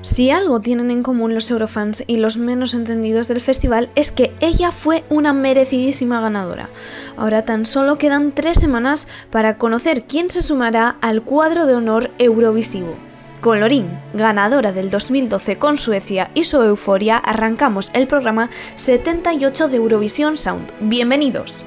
Si algo tienen en común los Eurofans y los menos entendidos del festival es que ella fue una merecidísima ganadora. Ahora tan solo quedan tres semanas para conocer quién se sumará al cuadro de honor Eurovisivo. Con Lorín, ganadora del 2012 con Suecia y su euforia, arrancamos el programa 78 de Eurovisión Sound. Bienvenidos.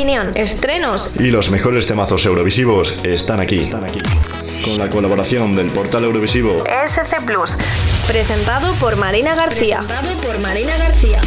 Opinión, estrenos. Y los mejores temazos eurovisivos están aquí. Están aquí. Con la colaboración del portal Eurovisivo SC Plus. Presentado por Marina García. Presentado por Marina García.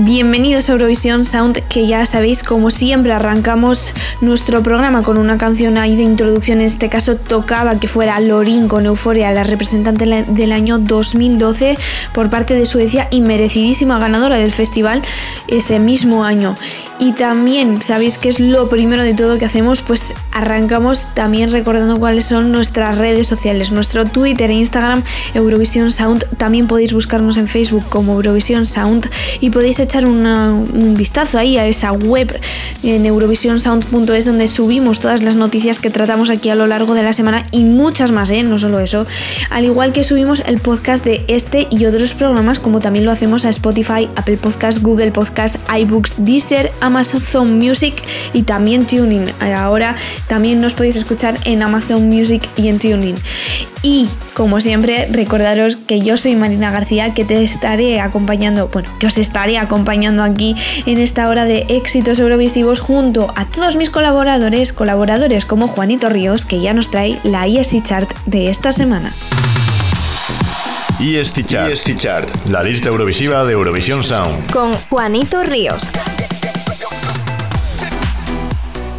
Bienvenidos a Eurovisión Sound, que ya sabéis, como siempre, arrancamos nuestro programa con una canción ahí de introducción. En este caso, tocaba que fuera Lorin con Euforia, la representante del año 2012 por parte de Suecia y merecidísima ganadora del festival ese mismo año. Y también, sabéis que es lo primero de todo que hacemos, pues arrancamos también recordando cuáles son nuestras redes sociales, nuestro Twitter e Instagram, Eurovisión Sound. También podéis buscarnos en Facebook como Eurovisión Sound y podéis echar un vistazo ahí a esa web en eurovisionsound.es donde subimos todas las noticias que tratamos aquí a lo largo de la semana y muchas más, ¿eh? no solo eso. Al igual que subimos el podcast de este y otros programas, como también lo hacemos a Spotify, Apple Podcast, Google Podcast, iBooks, Deezer, Amazon Music y también Tuning. Ahora también nos podéis escuchar en Amazon Music y en Tuning. Y como siempre, recordaros que yo soy Marina García, que te estaré acompañando, bueno, que os estaré acompañando aquí en esta hora de éxitos eurovisivos junto a todos mis colaboradores, colaboradores como Juanito Ríos, que ya nos trae la ESI Chart de esta semana. Y Chart, la lista eurovisiva de Eurovisión Sound. Con Juanito Ríos.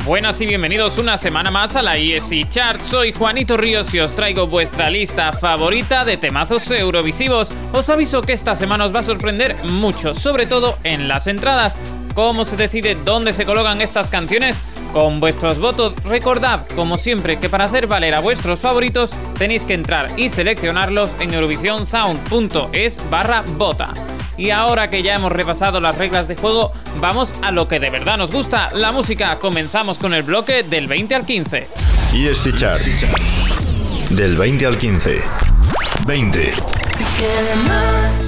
Buenas y bienvenidos una semana más a la ESC Chart. Soy Juanito Ríos y os traigo vuestra lista favorita de temazos eurovisivos. Os aviso que esta semana os va a sorprender mucho, sobre todo en las entradas. ¿Cómo se decide dónde se colocan estas canciones? Con vuestros votos, recordad, como siempre, que para hacer valer a vuestros favoritos tenéis que entrar y seleccionarlos en eurovisionsound.es barra vota. Y ahora que ya hemos repasado las reglas de juego, vamos a lo que de verdad nos gusta, la música. Comenzamos con el bloque del 20 al 15. Y este chart. Del 20 al 15. 20.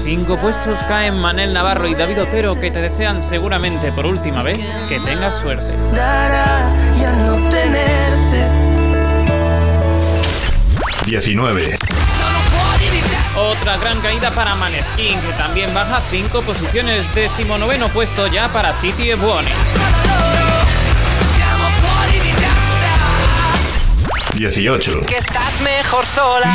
Cinco puestos caen Manel Navarro y David Otero que te desean seguramente por última vez que tengas suerte. 19. Otra gran caída para Maneskin, que también baja 5 posiciones. noveno puesto ya para City e Buone. 18. Que estás mejor sola.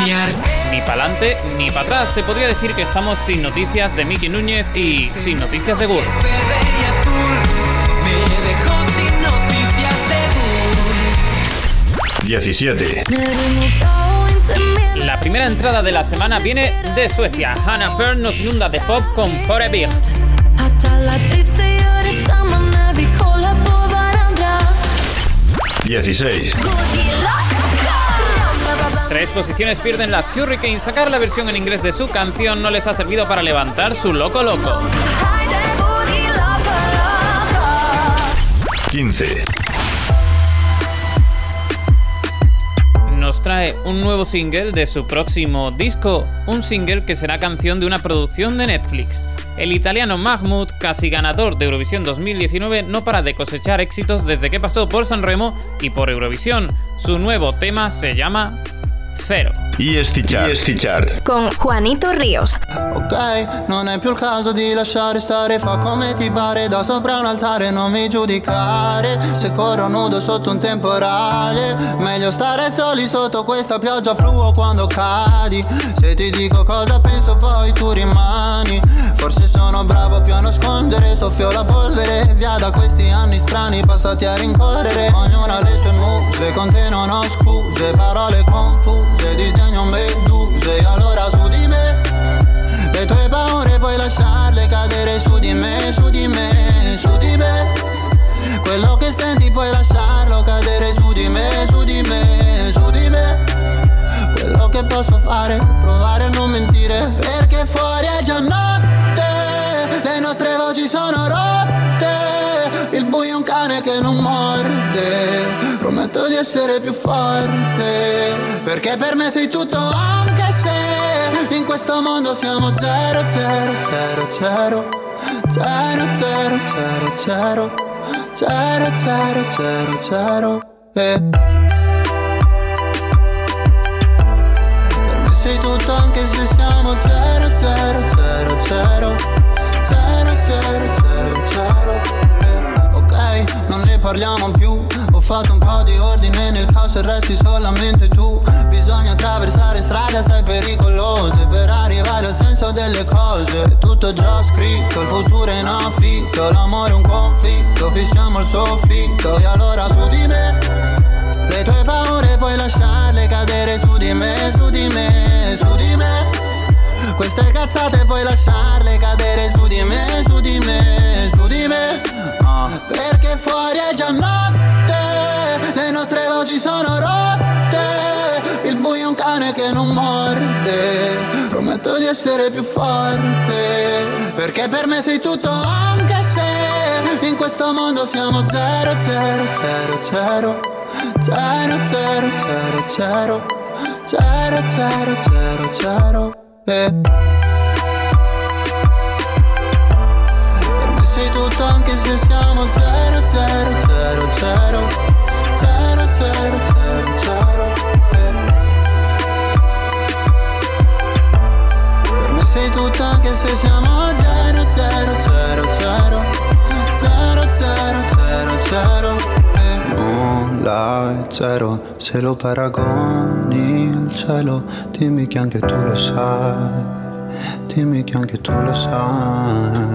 Ni para adelante ni para atrás. Se podría decir que estamos sin noticias de Miki Núñez y sin noticias de Gur. 17. La primera entrada de la semana viene de Suecia. Hannah Fern nos inunda de pop con Forever. 16. Tres posiciones pierden las Hurricanes. Sacar la versión en inglés de su canción no les ha servido para levantar su loco loco. 15. Trae un nuevo single de su próximo disco, un single que será canción de una producción de Netflix. El italiano Mahmoud, casi ganador de Eurovisión 2019, no para de cosechar éxitos desde que pasó por Sanremo y por Eurovisión. Su nuevo tema se llama Fero. EST Chart. Con Juanito Ríos. Ok, non è più il caso di lasciare stare, fa come ti pare da sopra un altare, non mi giudicare. Se corro nudo sotto un temporale, meglio stare soli sotto questa pioggia fluo quando cadi. Se ti dico cosa penso poi tu rimani. Forse sono bravo più a nascondere, soffio la polvere, via da questi anni strani passati a rincorrere. Ognuna ha le sue muse, con te non ho scuse, parole confuse, disegni sogno meduse allora su di me. Le tue paure puoi lasciarle cadere su di me, su di me, su di me. Quello che senti puoi lasciarlo cadere su di me, su di me, su di me. Quello che posso fare provare a non mentire Perché fuori è già notte Le nostre voci sono rotte Il buio è un cane che non morde. Prometto di essere più forte Perché per me sei tutto anche se In questo mondo siamo zero zero zero zero. Zero zero zero zero. Zero zero zero zero. Eh. Per me sei tutto anche se siamo zero zero zero parliamo più. Fatto un po' di ordine nel caos e resti solamente tu. Bisogna attraversare strade assai pericolose Per arrivare al senso delle cose. Tutto già scritto, il futuro è in affitto L'amore è un conflitto, fissiamo il soffitto. E allora su di me Le tue paure puoi lasciarle cadere su di me, su di me, su di me. Queste cazzate puoi lasciarle cadere su di me, su di me, su di me uh, Perché fuori è già notte le nostre voci sono rotte Il buio è un cane che non morde Prometto di essere più forte Perché per me sei tutto anche se In questo mondo siamo zero zero zero zero Zero zero zero zero Zero zero zero zero eh. Se siamo zero zero zero zero. Zero, zero, zero Per me sei tutto anche se siamo zero, zero, zero, zero. Zero, zero, zero, zero. Nulla è zero se lo paragoni al cielo Dimmi che anche tu lo sai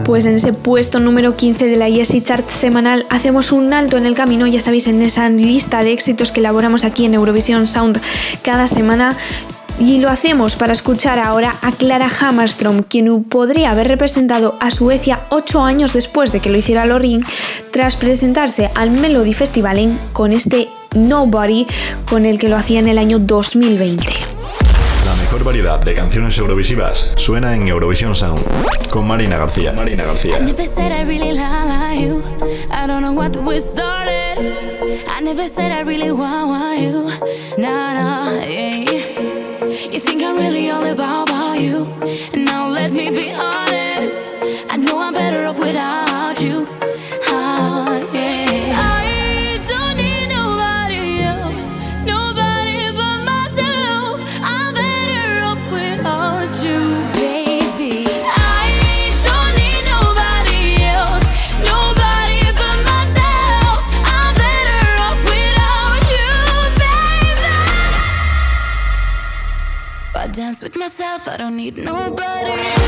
Pues en ese puesto número 15 de la ESI Chart semanal hacemos un alto en el camino, ya sabéis, en esa lista de éxitos que elaboramos aquí en Eurovisión Sound cada semana. Y lo hacemos para escuchar ahora a Clara Hammarström, quien podría haber representado a Suecia ocho años después de que lo hiciera Lorin, tras presentarse al Melody Festivalen con este Nobody, con el que lo hacía en el año 2020. Mejor variedad de canciones eurovisivas suena en Eurovisión Sound con Marina García. Marina García. I never said I really like you. I don't know what we started. I never said I really want, want you. Nah, nah, yeah. You think I'm really all about, about you. Now let me be honest. I know I'm better off without with myself, I don't need nobody.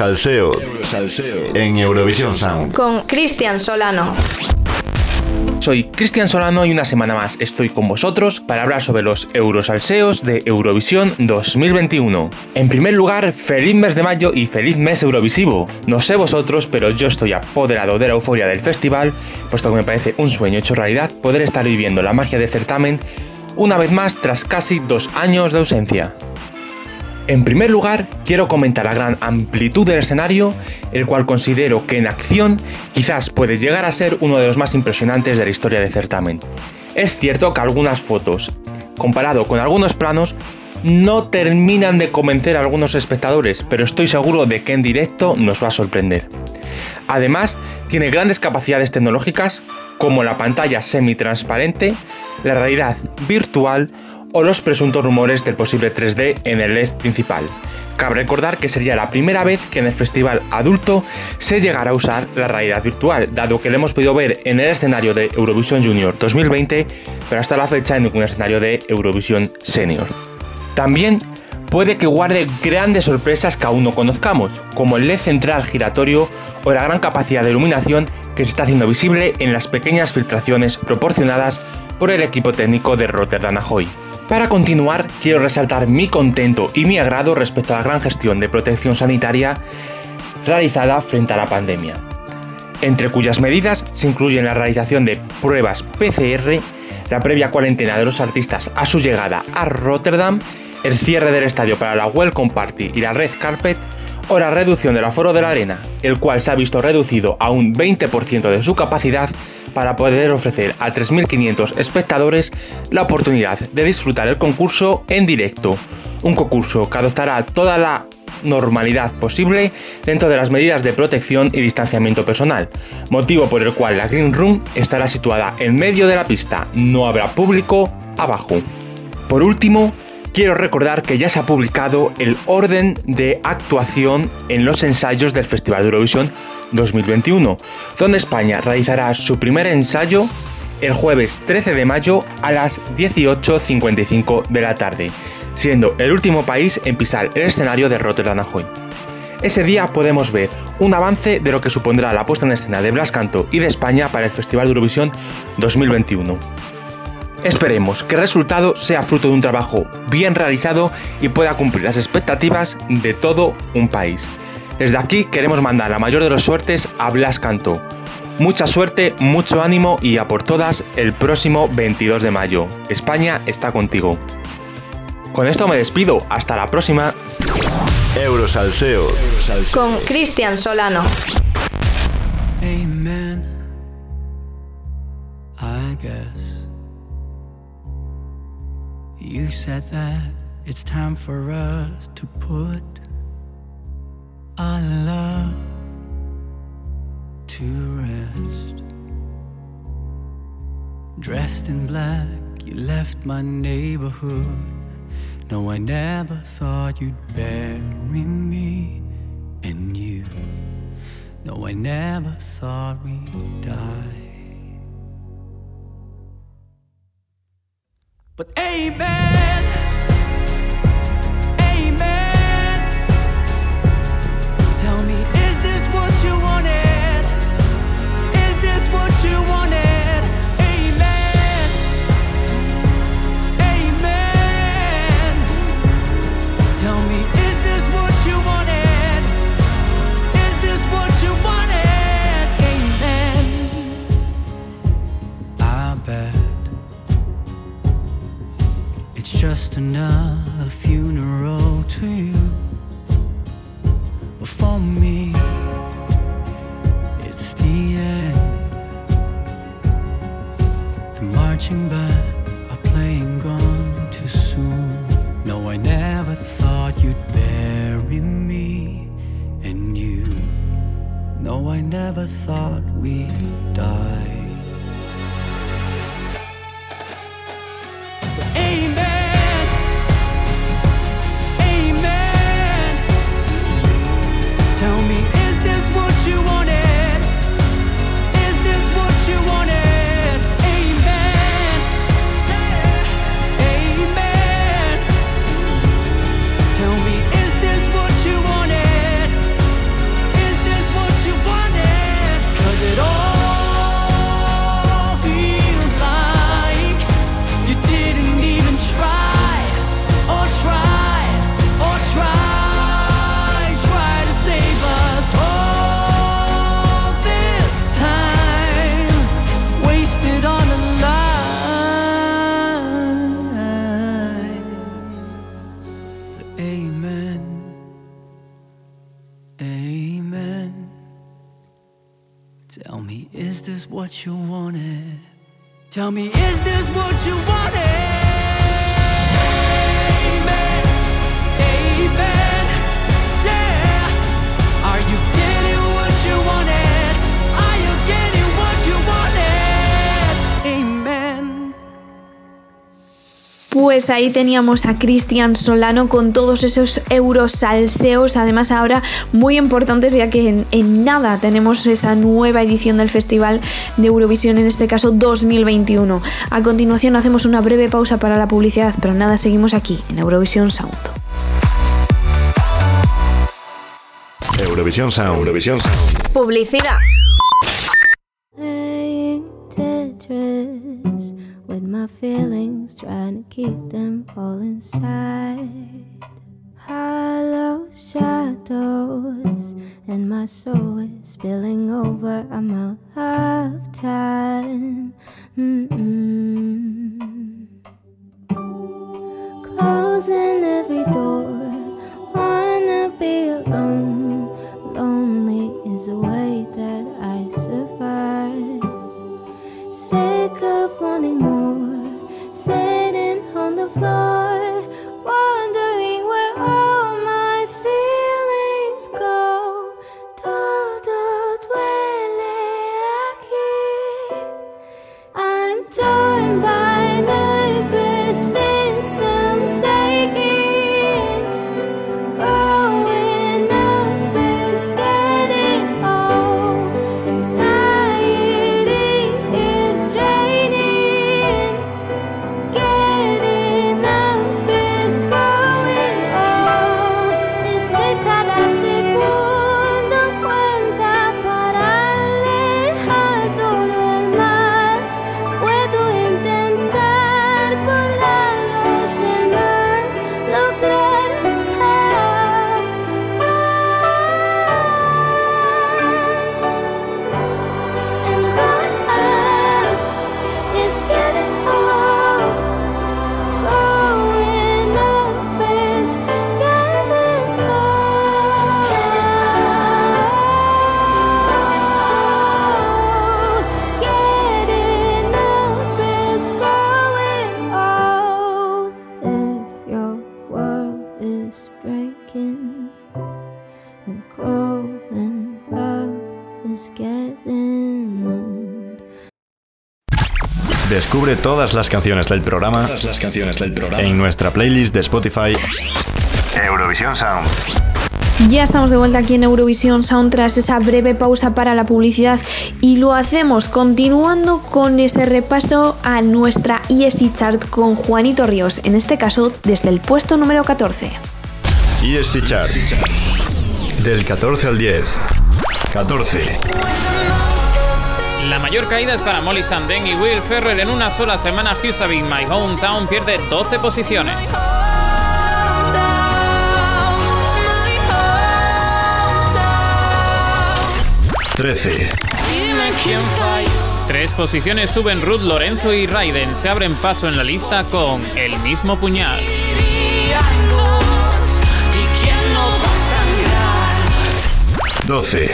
Eurosalseo. En Eurovisión Sound. Con Cristian Solano. Soy Cristian Solano y una semana más estoy con vosotros para hablar sobre los Eurosalseos de Eurovisión 2021. En primer lugar, feliz mes de mayo y feliz mes Eurovisivo. No sé vosotros, pero yo estoy apoderado de la euforia del festival, puesto que me parece un sueño hecho realidad poder estar viviendo la magia del certamen una vez más tras casi dos años de ausencia. En primer lugar, quiero comentar la gran amplitud del escenario, el cual considero que en acción quizás puede llegar a ser uno de los más impresionantes de la historia del certamen. Es cierto que algunas fotos, comparado con algunos planos, no terminan de convencer a algunos espectadores, pero estoy seguro de que en directo nos va a sorprender. Además, tiene grandes capacidades tecnológicas como la pantalla semitransparente, la realidad virtual o los presuntos rumores del posible 3D en el LED principal. Cabe recordar que sería la primera vez que en el festival adulto se llegará a usar la realidad virtual, dado que lo hemos podido ver en el escenario de Eurovision Junior 2020, pero hasta la fecha en ningún escenario de Eurovisión Senior. También puede que guarde grandes sorpresas que aún no conozcamos, como el LED central giratorio o la gran capacidad de iluminación que se está haciendo visible en las pequeñas filtraciones proporcionadas por el equipo técnico de Rotterdam Ahoy. Para continuar, quiero resaltar mi contento y mi agrado respecto a la gran gestión de protección sanitaria realizada frente a la pandemia, entre cuyas medidas se incluyen la realización de pruebas PCR, la previa cuarentena de los artistas a su llegada a Rotterdam, el cierre del estadio para la Welcome Party y la Red Carpet, o la reducción del aforo de la arena, el cual se ha visto reducido a un 20% de su capacidad para poder ofrecer a 3.500 espectadores la oportunidad de disfrutar el concurso en directo. Un concurso que adoptará toda la normalidad posible dentro de las medidas de protección y distanciamiento personal, motivo por el cual la Green Room estará situada en medio de la pista, no habrá público abajo. Por último, quiero recordar que ya se ha publicado el orden de actuación en los ensayos del Festival de Eurovisión 2021, donde España realizará su primer ensayo el jueves 13 de mayo a las 18.55 de la tarde, siendo el último país en pisar el escenario de Rotterdam Ahoy. Ese día podemos ver un avance de lo que supondrá la puesta en escena de Blas Canto y de España para el Festival de Eurovisión 2021. Esperemos que el resultado sea fruto de un trabajo bien realizado y pueda cumplir las expectativas de todo un país. Desde aquí queremos mandar la mayor de las suertes a Blas Canto. Mucha suerte, mucho ánimo y a por todas el próximo 22 de mayo. España está contigo. Con esto me despido, hasta la próxima. Eurosalseo. Con Cristian Solano. Amen. I guess you said that it's time for us to put our love to rest. Dressed in black, you left my neighborhood. No, I never thought you'd bury me and you. No, I never thought we'd die. But amen. Just another funeral to you. But for me, it's the end. The marching band are playing gone too soon. No, I never thought you'd bury me and you. No, I never thought we'd amen, amen. Tell me, is this what you wanted? Tell me, is this what you wanted? Amen. Pues ahí teníamos a Cristian Solano con todos esos euros salseos, además ahora muy importantes ya que en, en nada tenemos esa nueva edición del Festival de Eurovisión, en este caso 2021. A continuación hacemos una breve pausa para la publicidad, pero nada, seguimos aquí en Eurovisión Sound. Eurovisión Sound. Eurovisión Sound. Publicidad. With my feelings, trying to keep them all inside. Hollow shadows and my soul is spilling over. I'm out of time. Mm-mm. Closing every door, wanna be alone. Lonely is a way that I. Sick of wanting more, sitting on the floor, wondering Descubre todas las canciones del programa, Todas las canciones del programa. en nuestra playlist de Spotify Eurovisión Sound. Ya estamos de vuelta aquí en Eurovisión Sound tras esa breve pausa para la publicidad y lo hacemos continuando con ese repaso a nuestra ESC Chart con Juanito Ríos, en este caso desde el puesto número 14. ESC Chart. Del 14 al 10. 14. La mayor caída es para Molly Sandén y Will Ferrer en una sola semana. Husavik, My Hometown, pierde 12 posiciones. 13. Tres posiciones suben Ruth Lorenzo y Raiden. Se abren paso en la lista con El mismo puñal. 12.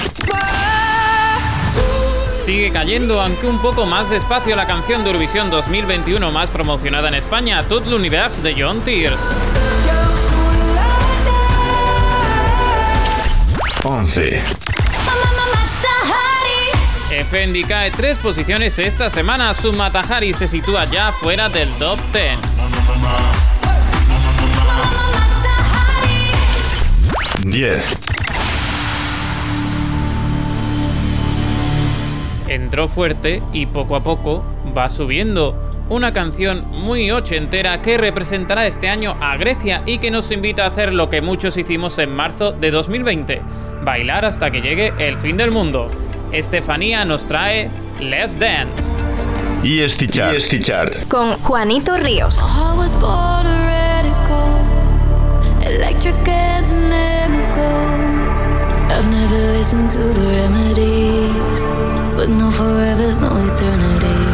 Sigue cayendo, aunque un poco más despacio, la canción de Eurovisión 2021 más promocionada en España, Tout l'univers de John Tears. 11. Effendi cae tres posiciones esta semana. Su Matahari se sitúa ya fuera del top 10. 10. Entró fuerte y poco a poco va subiendo. Una canción muy ochentera que representará este año a Grecia y que nos invita a hacer lo que muchos hicimos en marzo de 2020, bailar hasta que llegue el fin del mundo. Estefanía nos trae Let's Dance. ESC Chart. Con Juanito Ríos. Electric and dynamical. I've never listened to the remedies, but no forevers, no eternities.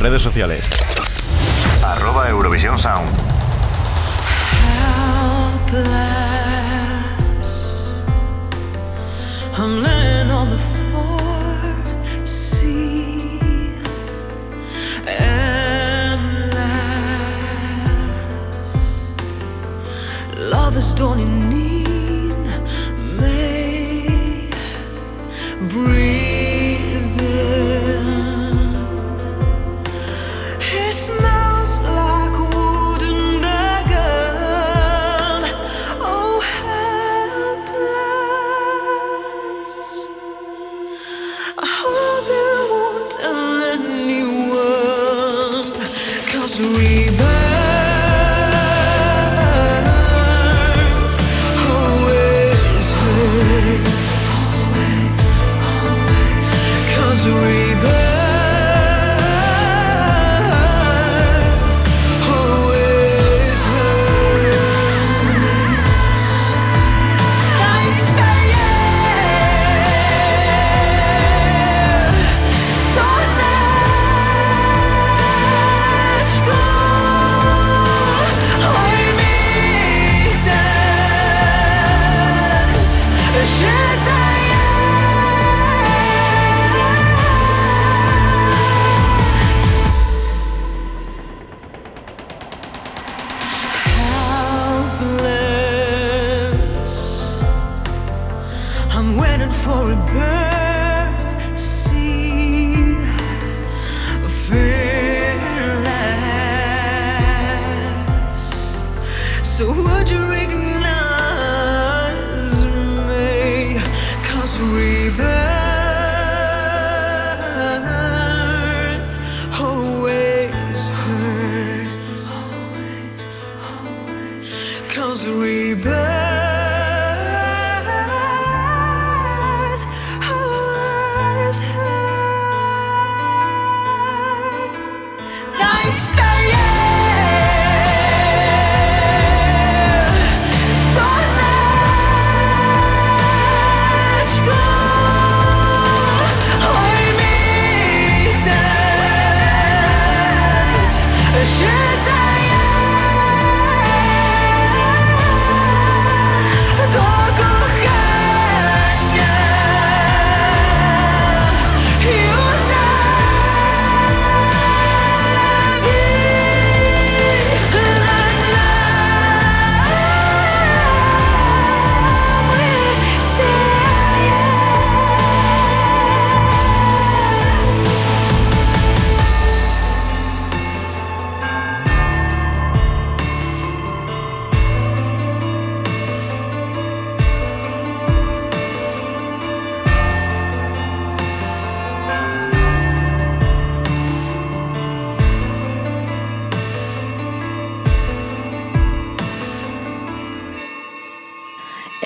Redes sociales. Arroba Eurovisión Sound. I'm laying on the floor, see, endless. Lovers don't So would you recognize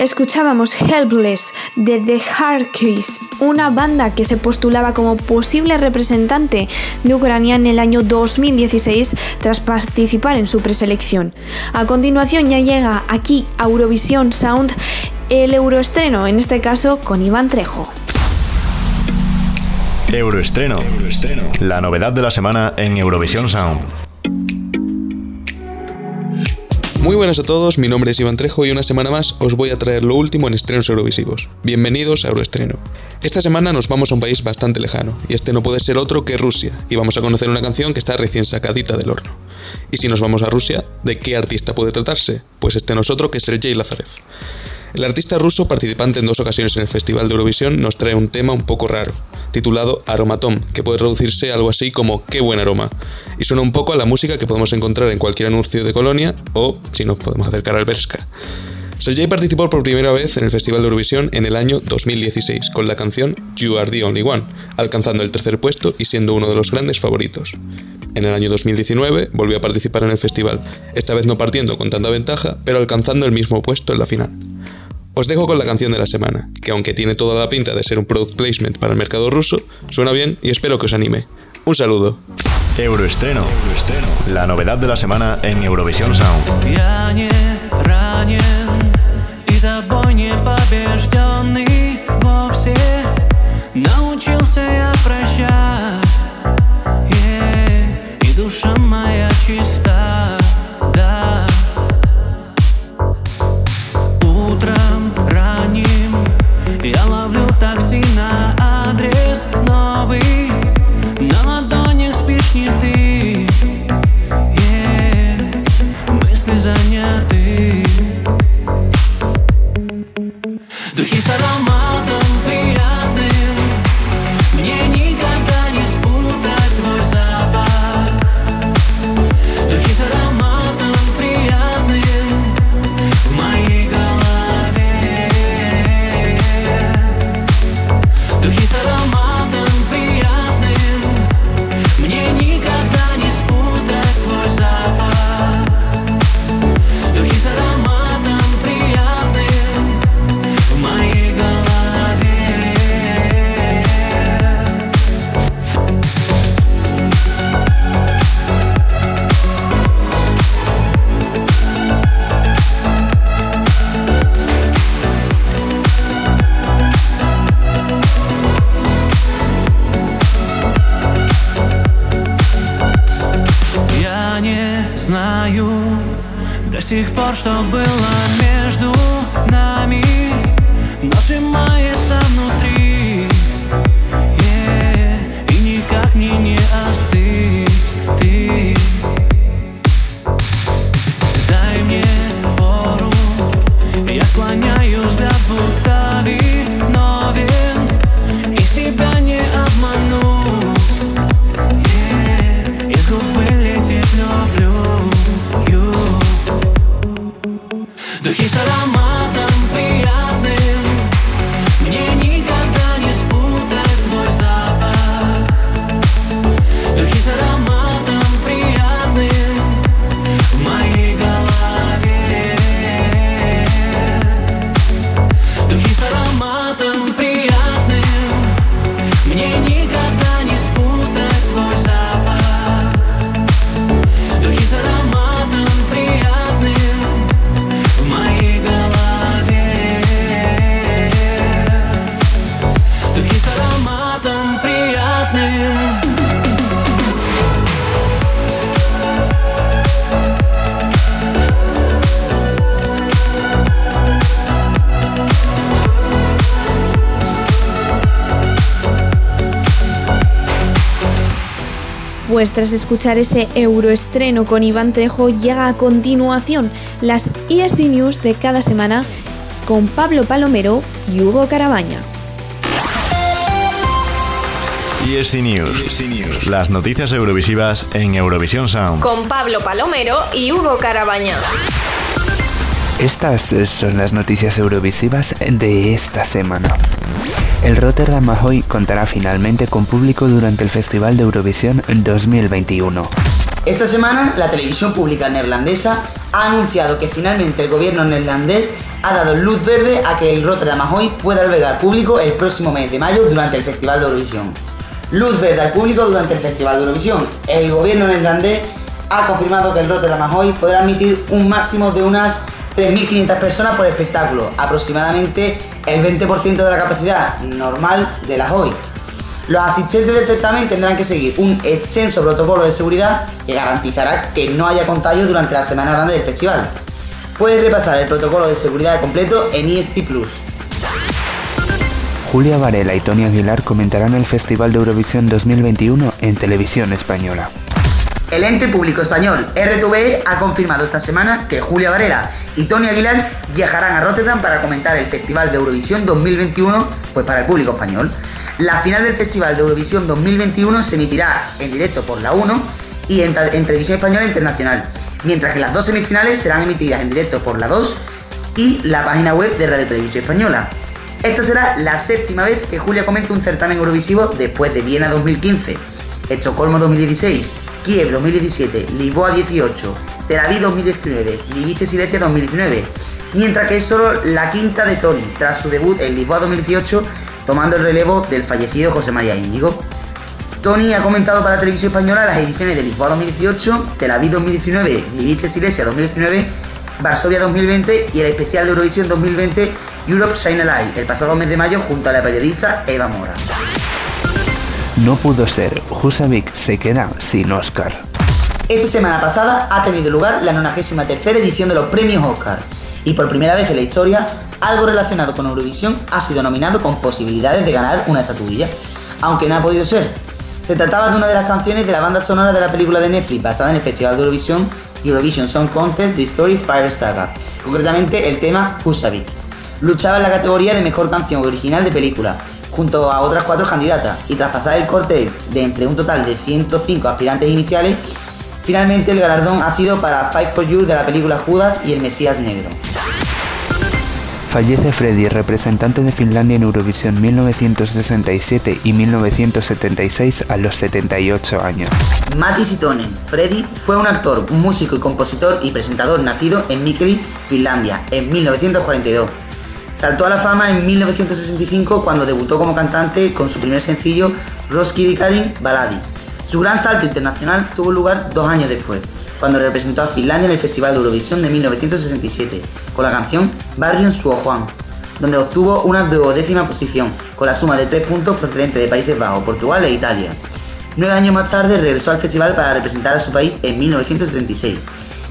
Escuchábamos Helpless de The Hardkeys, una banda que se postulaba como posible representante de Ucrania en el año 2016 tras participar en su preselección. A continuación ya llega aquí a Eurovisión Sound el euroestreno, en este caso con Iván Trejo. Euroestreno. La novedad de la semana en Eurovisión Sound. Muy buenas a todos, mi nombre es Iván Trejo y una semana más os voy a traer lo último en estrenos eurovisivos. Bienvenidos a Euroestreno. Esta semana nos vamos a un país bastante lejano, y este no puede ser otro que Rusia, y vamos a conocer una canción que está recién sacadita del horno. Y si nos vamos a Rusia, ¿de qué artista puede tratarse? Pues este no es otro que Sergei Lazarev. El artista ruso, participante en dos ocasiones en el Festival de Eurovisión, nos trae un tema un poco raro, titulado Aromatom, que puede traducirse algo así como qué buen aroma, y suena un poco a la música que podemos encontrar en cualquier anuncio de Colonia o, si nos podemos acercar al Berska. Sergei participó por primera vez en el Festival de Eurovisión en el año 2016 con la canción You Are the Only One, alcanzando el tercer puesto y siendo uno de los grandes favoritos. En el año 2019 volvió a participar en el festival, esta vez no partiendo con tanta ventaja, pero alcanzando el mismo puesto en la final. Os dejo con la canción de la semana, que aunque tiene toda la pinta de ser un product placement para el mercado ruso, suena bien y espero que os anime. Un saludo. Euroestreno. La novedad de la semana en Eurovisión Sound. Я не ранен и тобой не побежденный вовсе Научился я прощать Listen up. Pues tras escuchar ese euroestreno con Iván Trejo, llega a continuación las ESC News de cada semana con Pablo Palomero y Hugo Carabaña. ESC News. Las noticias eurovisivas en Eurovisión Sound. Con Pablo Palomero y Hugo Carabaña. Estas son las noticias eurovisivas de esta semana. El Rotterdam Ahoy contará finalmente con público durante el Festival de Eurovisión 2021. Esta semana, la televisión pública neerlandesa ha anunciado que finalmente el gobierno neerlandés ha dado luz verde a que el Rotterdam Ahoy pueda albergar público el próximo mes de mayo durante el Festival de Eurovisión. Luz verde al público durante el Festival de Eurovisión. El gobierno neerlandés ha confirmado que el Rotterdam Ahoy podrá admitir un máximo de unas 3.500 personas por espectáculo, aproximadamente el 20% de la capacidad normal de la Ahoy. Los asistentes del certamen tendrán que seguir un extenso protocolo de seguridad que garantizará que no haya contagio durante la semana grande del festival. Puedes repasar el protocolo de seguridad completo en EST Plus. Julia Varela y Tony Aguilar comentarán el Festival de Eurovisión 2021 en televisión española. El ente público español RTVE ha confirmado esta semana que Julia Varela y Tony Aguilar viajarán a Rotterdam para comentar el Festival de Eurovisión 2021, pues para el público español. La final del Festival de Eurovisión 2021 se emitirá en directo por la 1 y en, en Televisión Española Internacional, mientras que las dos semifinales serán emitidas en directo por la 2 y la página web de Radio Televisión Española. Esta será la séptima vez que Julia comenta un certamen eurovisivo después de Viena 2015, Estocolmo 2016, Kiev 2017, Lisboa 18, Tel Aviv 2019, Livice Silesia 2019, mientras que es solo la quinta de Tony, tras su debut en Lisboa 2018, tomando el relevo del fallecido José María Íñigo. Tony ha comentado para la televisión española las ediciones de Lisboa 2018, Tel Aviv 2019, Livice Silesia 2019, Varsovia 2020 y el especial de Eurovisión 2020 Europe Shine Alive, el pasado mes de mayo junto a la periodista Eva Mora. No pudo ser, Husavik se queda sin Oscar. Esta semana pasada ha tenido lugar la 93 edición de los premios Oscar y por primera vez en la historia algo relacionado con Eurovisión ha sido nominado con posibilidades de ganar una estatuilla, aunque no ha podido ser. Se trataba de una de las canciones de la banda sonora de la película de Netflix basada en el Festival de Eurovisión Eurovision Song Contest The Story Fire Saga, concretamente el tema Husavik. Luchaba en la categoría de mejor canción original de película, junto a otras cuatro candidatas, y tras pasar el corte de entre un total de 105 aspirantes iniciales, finalmente el galardón ha sido para Fight for You de la película Judas y el Mesías Negro. Fallece Freddy, representante de Finlandia en Eurovisión 1967 y 1976 a los 78 años. Matti Sitonen, Freddy, fue un actor, músico y compositor y presentador nacido en Mikkeli, Finlandia, en 1942. Saltó a la fama en 1965 cuando debutó como cantante con su primer sencillo Roskilde Karin Baladi. Su gran salto internacional tuvo lugar dos años después, cuando representó a Finlandia en el Festival de Eurovisión de 1967, con la canción Barrion Suo Juan, donde obtuvo una duodécima posición, con la suma de tres puntos procedentes de Países Bajos, Portugal e Italia. Nueve años más tarde regresó al festival para representar a su país en 1976.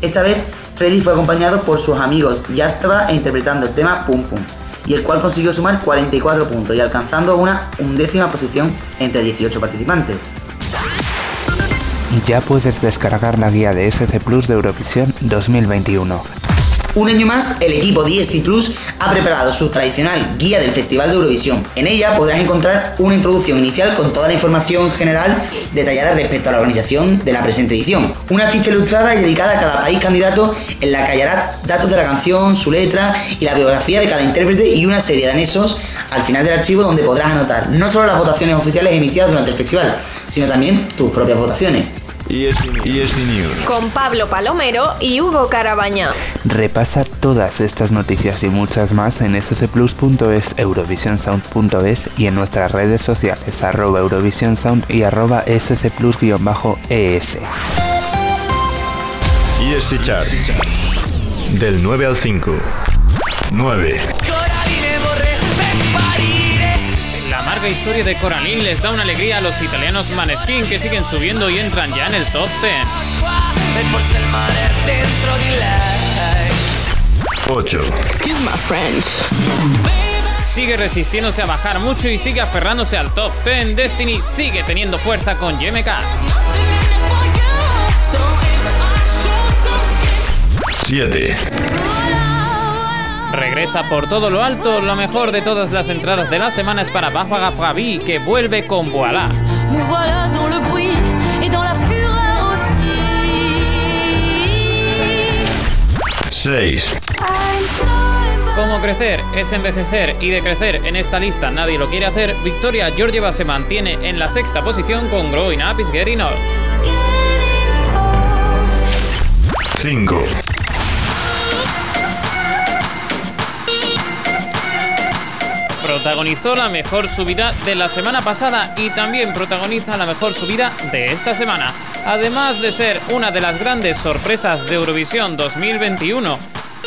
Esta vez Freddy fue acompañado por sus amigos Yastava e interpretando el tema Pum Pum, y el cual consiguió sumar 44 puntos y alcanzando una undécima posición entre 18 participantes. Ya puedes descargar la guía de SC Plus de Eurovisión 2021. Un año más, el equipo DSC Plus ha preparado su tradicional guía del Festival de Eurovisión. En ella podrás encontrar una introducción inicial con toda la información general detallada respecto a la organización de la presente edición. Una ficha ilustrada y dedicada a cada país candidato en la que hallarás datos de la canción, su letra y la biografía de cada intérprete y una serie de anexos al final del archivo donde podrás anotar no solo las votaciones oficiales emitidas durante el festival, sino también tus propias votaciones. ESC News. Con Pablo Palomero y Hugo Carabaña. Repasa todas estas noticias y muchas más en scplus.es, eurovisionsound.es y en nuestras redes sociales arroba eurovisionsound y arroba scplus-es. ESC Chart. Del 9 al 5. 9. Historia de Coraline les da una alegría a los italianos Maneskin que siguen subiendo y entran ya en el top 10. 8. Sigue resistiéndose a bajar mucho y sigue aferrándose al top 10. Destiny sigue teniendo fuerza con YMK. 7. Regresa por todo lo alto. Lo mejor de todas las entradas de la semana es para Barbara Pravi, que vuelve con Voilà. 6. Como crecer es envejecer y de crecer en esta lista nadie lo quiere hacer, Victoria Georgieva se mantiene en la sexta posición con Growing Up is Getting Old. 5. Protagonizó la mejor subida de la semana pasada y también protagoniza la mejor subida de esta semana. Además de ser una de las grandes sorpresas de Eurovisión 2021,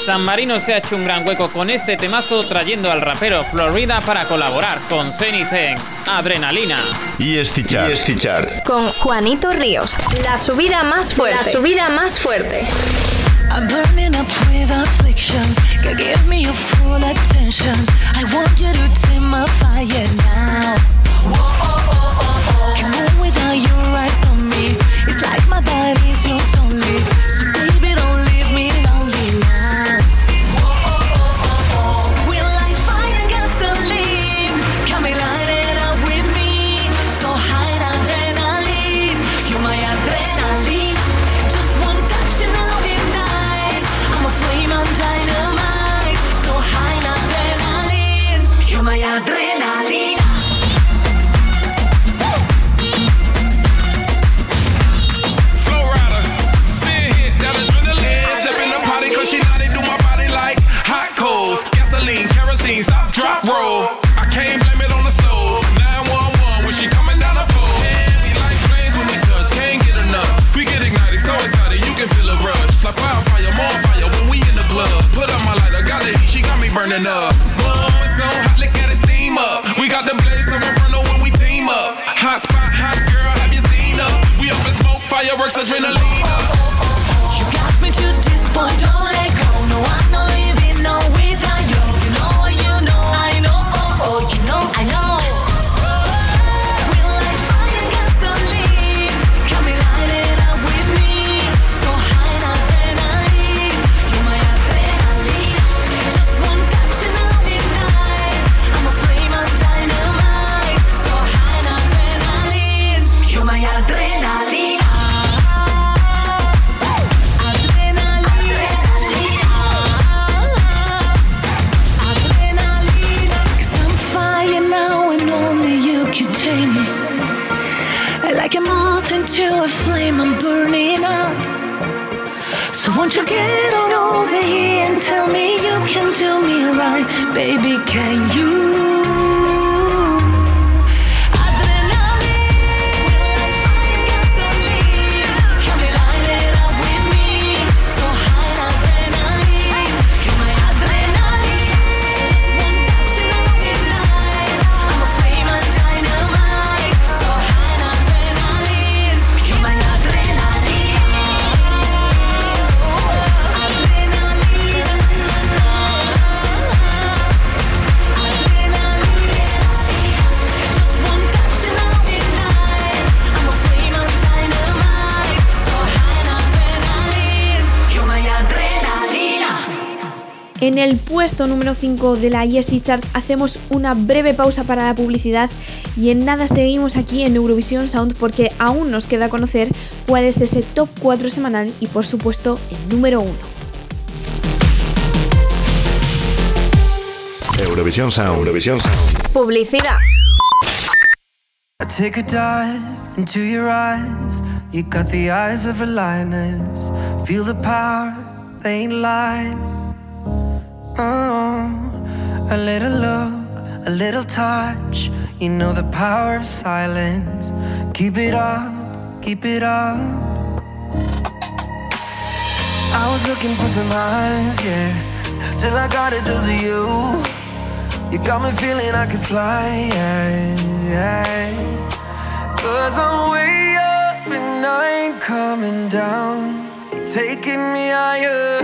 San Marino se ha hecho un gran hueco con este temazo trayendo al rapero Florida para colaborar con Zenith en Adrenalina. ESC Chart. Con Juanito Ríos. La subida más fuerte. La subida más fuerte. I'm burning up with afflictions. Girl, give me your full attention. I want you to tame my fire now. Whoa, oh, oh, oh, oh. Can't move without your eyes on me. It's like my body's yours only. Puesto número 5 de la ESI Chart hacemos una breve pausa para la publicidad y en nada seguimos aquí en Eurovisión Sound porque aún nos queda conocer cuál es ese top 4 semanal y por supuesto el número 1. Eurovisión Sound. Eurovisión Sound. Publicidad. I take a dive into your eyes. You got the eyes of a lioness. Feel the power, they ain't lying. Oh, a little look, a little touch. You know the power of silence. Keep it up, keep it up. I was looking for some eyes, yeah. Till I got a dose of you. You got me feeling I could fly, yeah, yeah. Cause I'm way up and I ain't coming down. You're taking me higher,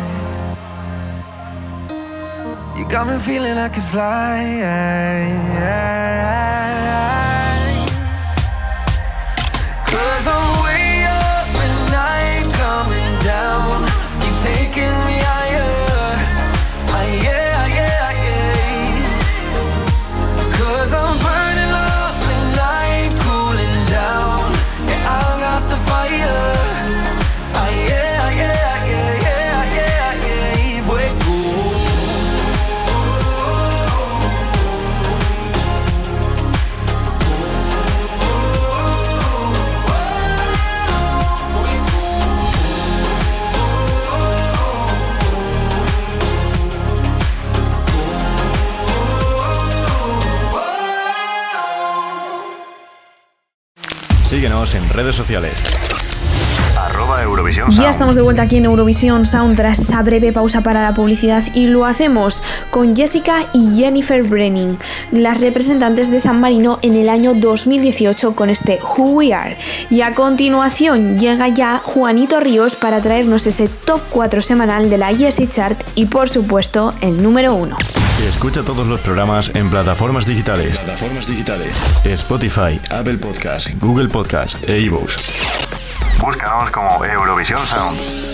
Got me feeling I could fly. Cause I'm way up and I ain't coming down. You're taking me En redes sociales. Eurovisión Ya estamos de vuelta aquí en Eurovisión Sound tras esa breve pausa para la publicidad y lo hacemos con Jessica y Jennifer Brenning, las representantes de San Marino en el año 2018 con este Who We Are. Y a continuación llega ya Juanito Ríos para traernos ese top 4 semanal de la Jessie Chart y por supuesto el número 1. Escucha todos los programas en plataformas digitales. Plataformas digitales. Spotify, Apple Podcast, Google Podcast e iVoox. Búscanos como Eurovisión Sound.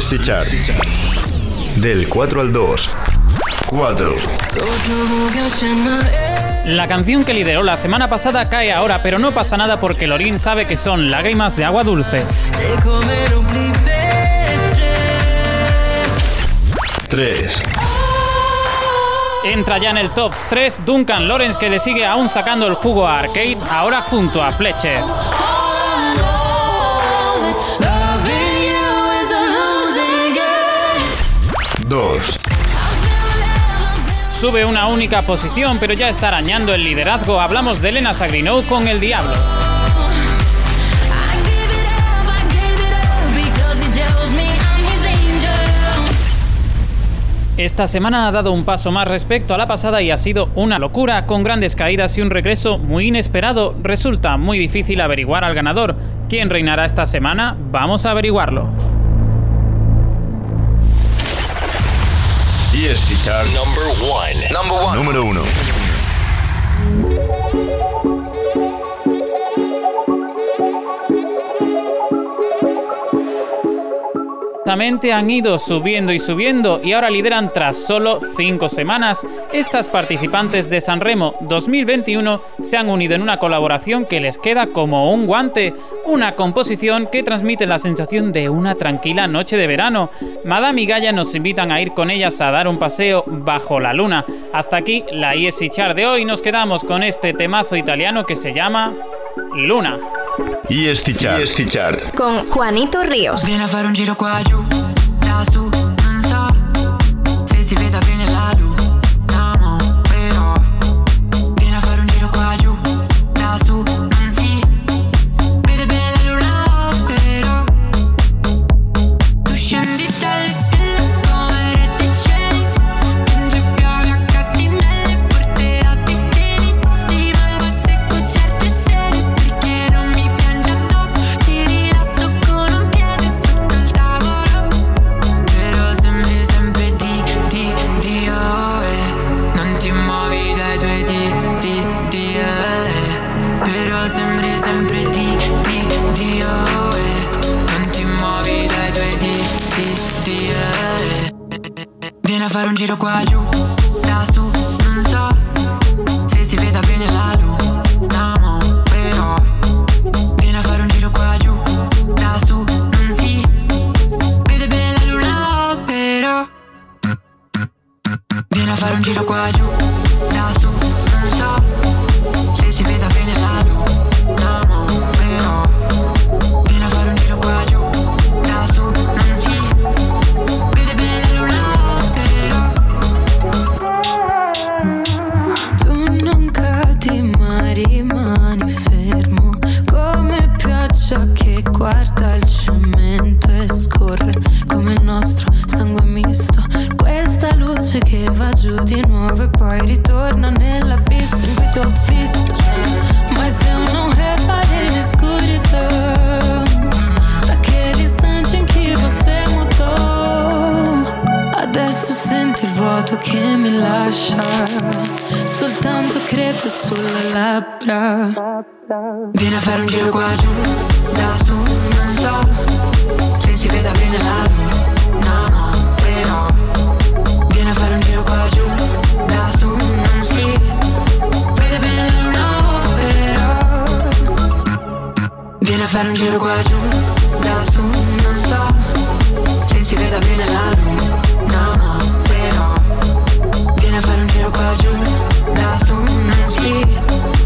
Y este chart. Del 4 al 2. 4. La canción que lideró la semana pasada cae ahora, pero no pasa nada porque Lorin sabe que son lágrimas de agua dulce. 3. Entra ya en el top 3 Duncan Lawrence que le sigue aún sacando el jugo a Arcade, ahora junto a Fletcher. 2. Sube una única posición, pero ya está arañando el liderazgo. Hablamos de Elena Sagrinou con el Diablo. Esta semana ha dado un paso más respecto a la pasada y ha sido una locura, con grandes caídas y un regreso muy inesperado. Resulta muy difícil averiguar al ganador. ¿Quién reinará esta semana? Vamos a averiguarlo. Y este chart. Number 1. Número 1. Han ido subiendo y subiendo y ahora lideran tras solo 5 semanas. Estas participantes de San Remo 2021 se han unido en una colaboración que les queda como un guante, una composición que transmite la sensación de una tranquila noche de verano. Madame y Gaia nos invitan a ir con ellas a dar un paseo bajo la luna. Hasta aquí la ESI Chart de hoy, nos quedamos con este temazo italiano que se llama Luna. Y chart. Y chart. Con Juanito Ríos. Vieni a fare un giro giù, da su, a fare un giro qua giù, da su, non so se si veda bene la luna, no, però Vieni a fare un giro qua giù, da su, non si vede bene la luna, però Vieni a fare un giro qua giù, da su, non so se si veda bene la luna, no, però Vieni a fare un giro qua giù, da su, non si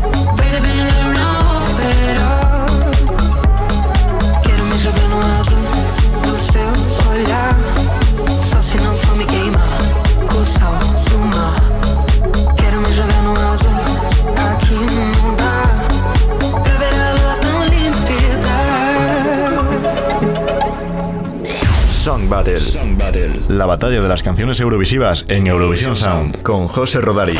La batalla de las canciones eurovisivas en Eurovisión Sound con José Rodari.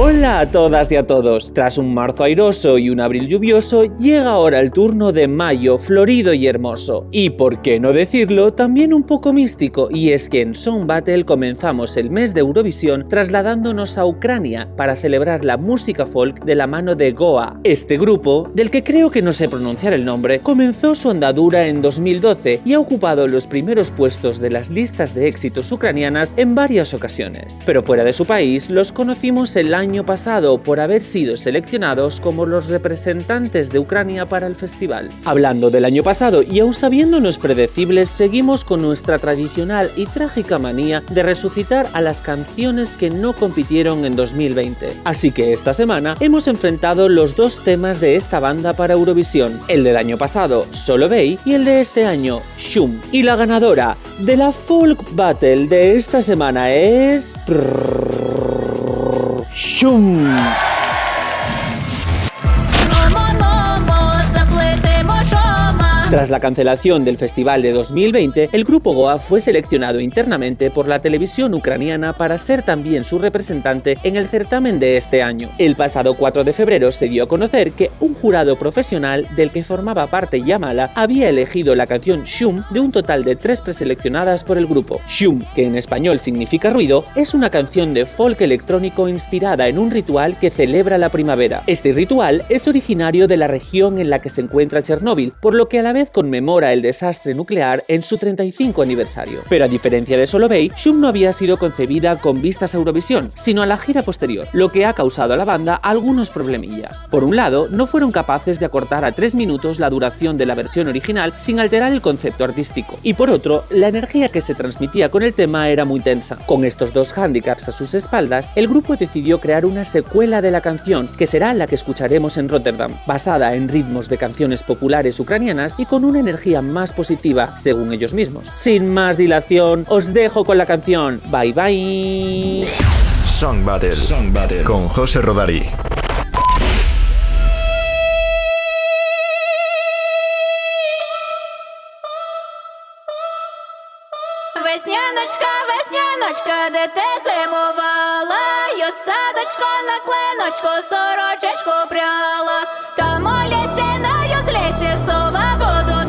Hola a todas y a todos. Tras un marzo airoso y un abril lluvioso, llega ahora el turno de mayo, florido y hermoso. Y por qué no decirlo, también un poco místico, y es que en Song Battle comenzamos el mes de Eurovisión trasladándonos a Ucrania para celebrar la música folk de la mano de Goa. Este grupo, del que creo que no sé pronunciar el nombre, comenzó su andadura en 2012 y ha ocupado los primeros puestos de las listas de éxitos ucranianas en varias ocasiones. Pero fuera de su país, los conocimos el año pasado por haber sido seleccionados como los representantes de Ucrania para el festival. Hablando del año pasado y aún sabiéndonos predecibles, seguimos con nuestra tradicional y trágica manía de resucitar a las canciones que no compitieron en 2020. Así que esta semana hemos enfrentado los dos temas de esta banda para Eurovisión, el del año pasado, Solo Bay, y el de este año, Shum. Y la ganadora de la Folk Battle de esta semana es... Shum. Tras la cancelación del festival de 2020, el grupo Goa fue seleccionado internamente por la televisión ucraniana para ser también su representante en el certamen de este año. El pasado 4 de febrero se dio a conocer que un jurado profesional del que formaba parte Yamala había elegido la canción Shum de un total de tres preseleccionadas por el grupo. Shum, que en español significa ruido, es una canción de folk electrónico inspirada en un ritual que celebra la primavera. Este ritual es originario de la región en la que se encuentra Chernóbil, por lo que a la conmemora el desastre nuclear en su 35 aniversario. Pero a diferencia de Solo Bay, Shum no había sido concebida con vistas a Eurovisión, sino a la gira posterior, lo que ha causado a la banda algunos problemillas. Por un lado, no fueron capaces de acortar a 3 minutos la duración de la versión original sin alterar el concepto artístico. Y por otro, la energía que se transmitía con el tema era muy tensa. Con estos dos hándicaps a sus espaldas, el grupo decidió crear una secuela de la canción, que será la que escucharemos en Rotterdam, basada en ritmos de canciones populares ucranianas y con una energía más positiva, según ellos mismos. Sin más dilación, os dejo con la canción. Bye bye. Song Battle. Song Battle. Con José Rodari. Ялиночка, де ти зимувала, Йо садочко на клиночку, сорочечку пряла, та моя сіною з лісі сова воду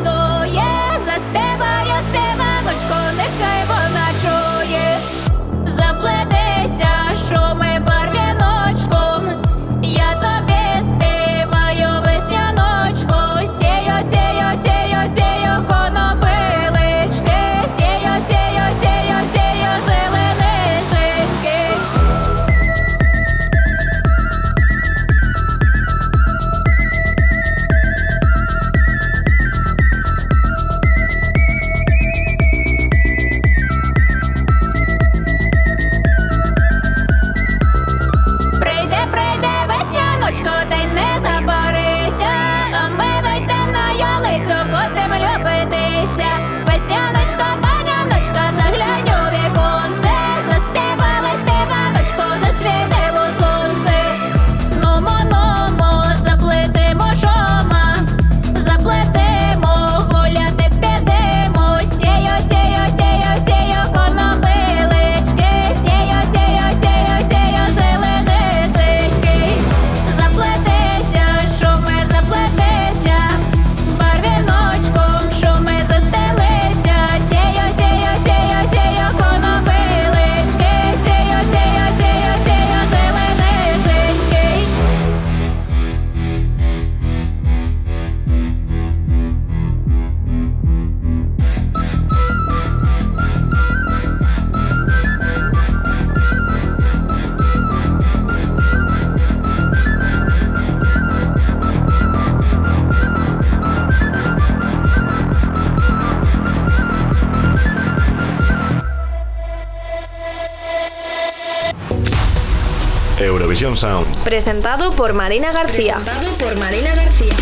Sound. Presentado por Marina García. Presentado por Marina García.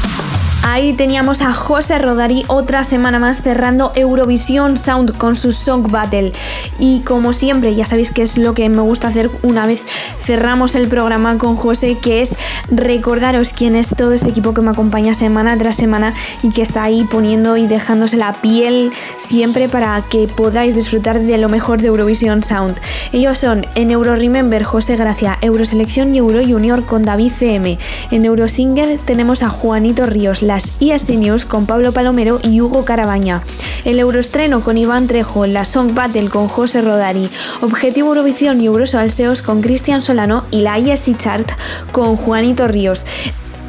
Ahí teníamos a José Rodari otra semana más cerrando Eurovisión Sound con su Song Battle. Y como siempre, ya sabéis que es lo que me gusta hacer una vez cerramos el programa con José, que es recordaros quién es todo ese equipo que me acompaña semana tras semana y que está ahí poniendo y dejándose la piel siempre para que podáis disfrutar de lo mejor de Eurovisión Sound. Ellos son en Euro Remember José Gracia, Euroselección y Euro Junior con David CM. En Eurosinger tenemos a Juanito Ríos, las ESC News con Pablo Palomero y Hugo Carabaña. El Euroestreno con Iván Trejo, la Song Battle con José Rodari, Objetivo Eurovisión y Eurosalseos con Cristian Solano y la ESC Chart con Juanito Ríos.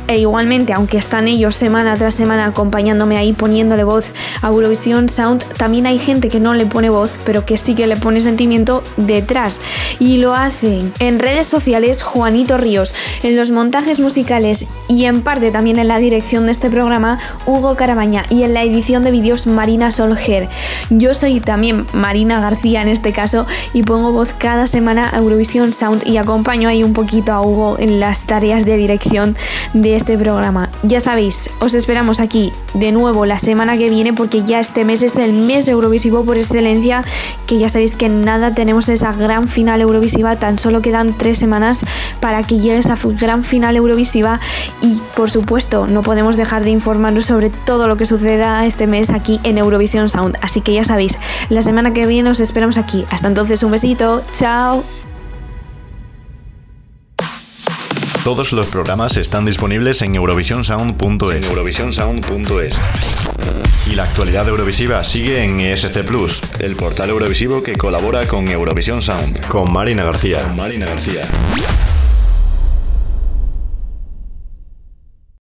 E igualmente, aunque están ellos semana tras semana acompañándome ahí poniéndole voz a Eurovisión Sound, también hay gente que no le pone voz, pero que sí que le pone sentimiento detrás. Y lo hacen en redes sociales Juanito Ríos, en los montajes musicales y en parte también en la dirección de este programa Hugo Carabaña y en la edición de vídeos Marina Solger. Yo soy también Marina García en este caso y pongo voz cada semana a Eurovisión Sound y acompaño ahí un poquito a Hugo en las tareas de dirección de este programa. Ya sabéis, os esperamos aquí de nuevo la semana que viene porque ya este mes es el mes Eurovisivo por excelencia, que ya sabéis que nada tenemos esa gran final Eurovisiva, tan solo quedan tres semanas para que llegue esa gran final Eurovisiva y por supuesto no podemos dejar de informaros sobre todo lo que suceda este mes aquí en Eurovisión Sound. Así que ya sabéis, la semana que viene os esperamos aquí. Hasta entonces un besito, chao. Todos los programas están disponibles en eurovisionsound.es. Eurovisionsound.es. Y la actualidad eurovisiva sigue en ESC Plus, el portal eurovisivo que colabora con Eurovisión Sound. Con Marina García. Con Marina García.